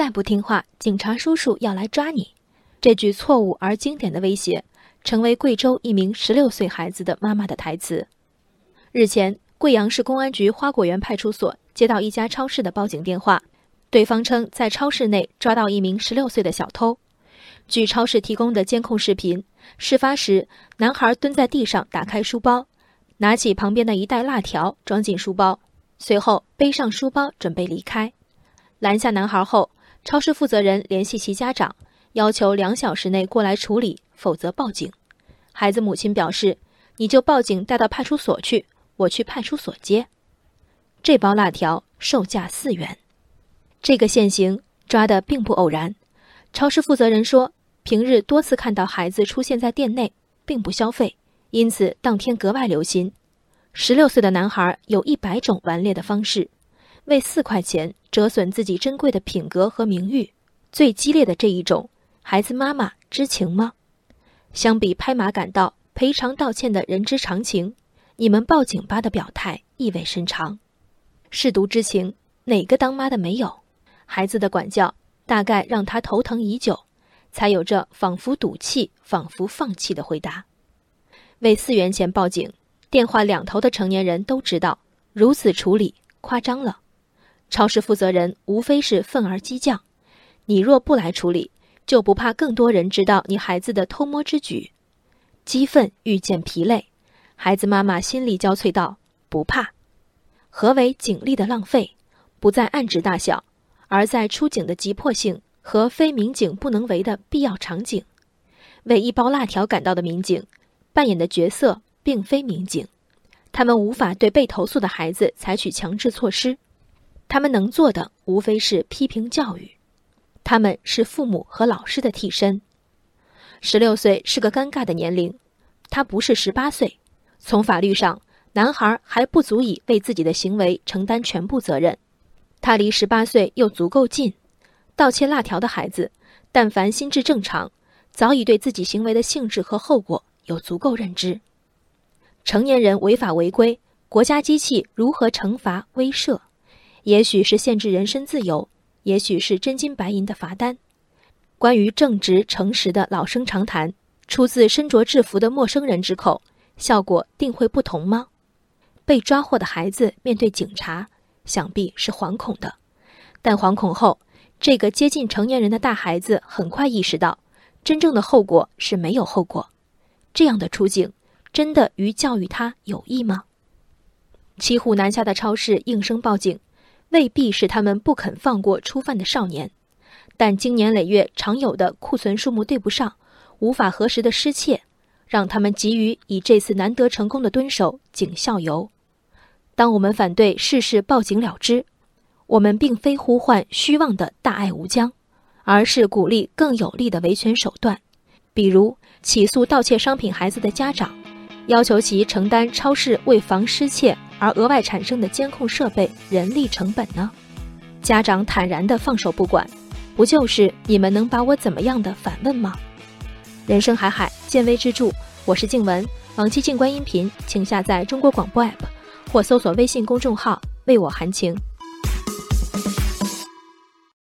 再不听话，警察叔叔要来抓你。这句错误而经典的威胁，成为贵州一名十六岁孩子的妈妈的台词。日前，贵阳市公安局花果园派出所接到一家超市的报警电话，对方称在超市内抓到一名十六岁的小偷。据超市提供的监控视频，事发时男孩蹲在地上，打开书包，拿起旁边的一袋辣条装进书包，随后背上书包准备离开。拦下男孩后，超市负责人联系其家长。要求两小时内过来处理，否则报警。孩子母亲表示：“你就报警带到派出所去，我去派出所接。”这包辣条售价四元。这个现行抓的并不偶然。超市负责人说，平日多次看到孩子出现在店内，并不消费，因此当天格外留心。十六岁的男孩有一百种顽劣的方式，为四块钱折损自己珍贵的品格和名誉。最激烈的这一种。孩子妈妈知情吗？相比拍马赶到、赔偿道歉的人之常情，你们报警吧的表态意味深长。舐犊之情，哪个当妈的没有？孩子的管教大概让他头疼已久，才有这仿佛赌气、仿佛放弃的回答。为四元钱报警，电话两头的成年人都知道，如此处理夸张了。超市负责人无非是愤而激将，你若不来处理。就不怕更多人知道你孩子的偷摸之举，激愤遇见疲累，孩子妈妈心力交瘁道：“不怕。”何为警力的浪费？不在案值大小，而在出警的急迫性和非民警不能为的必要场景。为一包辣条赶到的民警，扮演的角色并非民警，他们无法对被投诉的孩子采取强制措施，他们能做的无非是批评教育。他们是父母和老师的替身。十六岁是个尴尬的年龄，他不是十八岁。从法律上，男孩还不足以为自己的行为承担全部责任。他离十八岁又足够近。盗窃辣条的孩子，但凡心智正常，早已对自己行为的性质和后果有足够认知。成年人违法违规，国家机器如何惩罚威慑？也许是限制人身自由。也许是真金白银的罚单。关于正直诚实的老生常谈，出自身着制服的陌生人之口，效果定会不同吗？被抓获的孩子面对警察，想必是惶恐的。但惶恐后，这个接近成年人的大孩子很快意识到，真正的后果是没有后果。这样的处境，真的与教育他有益吗？骑虎难下的超市应声报警。未必是他们不肯放过初犯的少年，但经年累月常有的库存数目对不上，无法核实的失窃，让他们急于以这次难得成功的蹲守警校游。当我们反对事事报警了之，我们并非呼唤虚妄的大爱无疆，而是鼓励更有力的维权手段，比如起诉盗窃商品孩子的家长，要求其承担超市为防失窃。而额外产生的监控设备、人力成本呢？家长坦然的放手不管，不就是你们能把我怎么样的反问吗？人生海海，见微知著。我是静文，往期静观音频，请下载中国广播 app 或搜索微信公众号“为我含情”。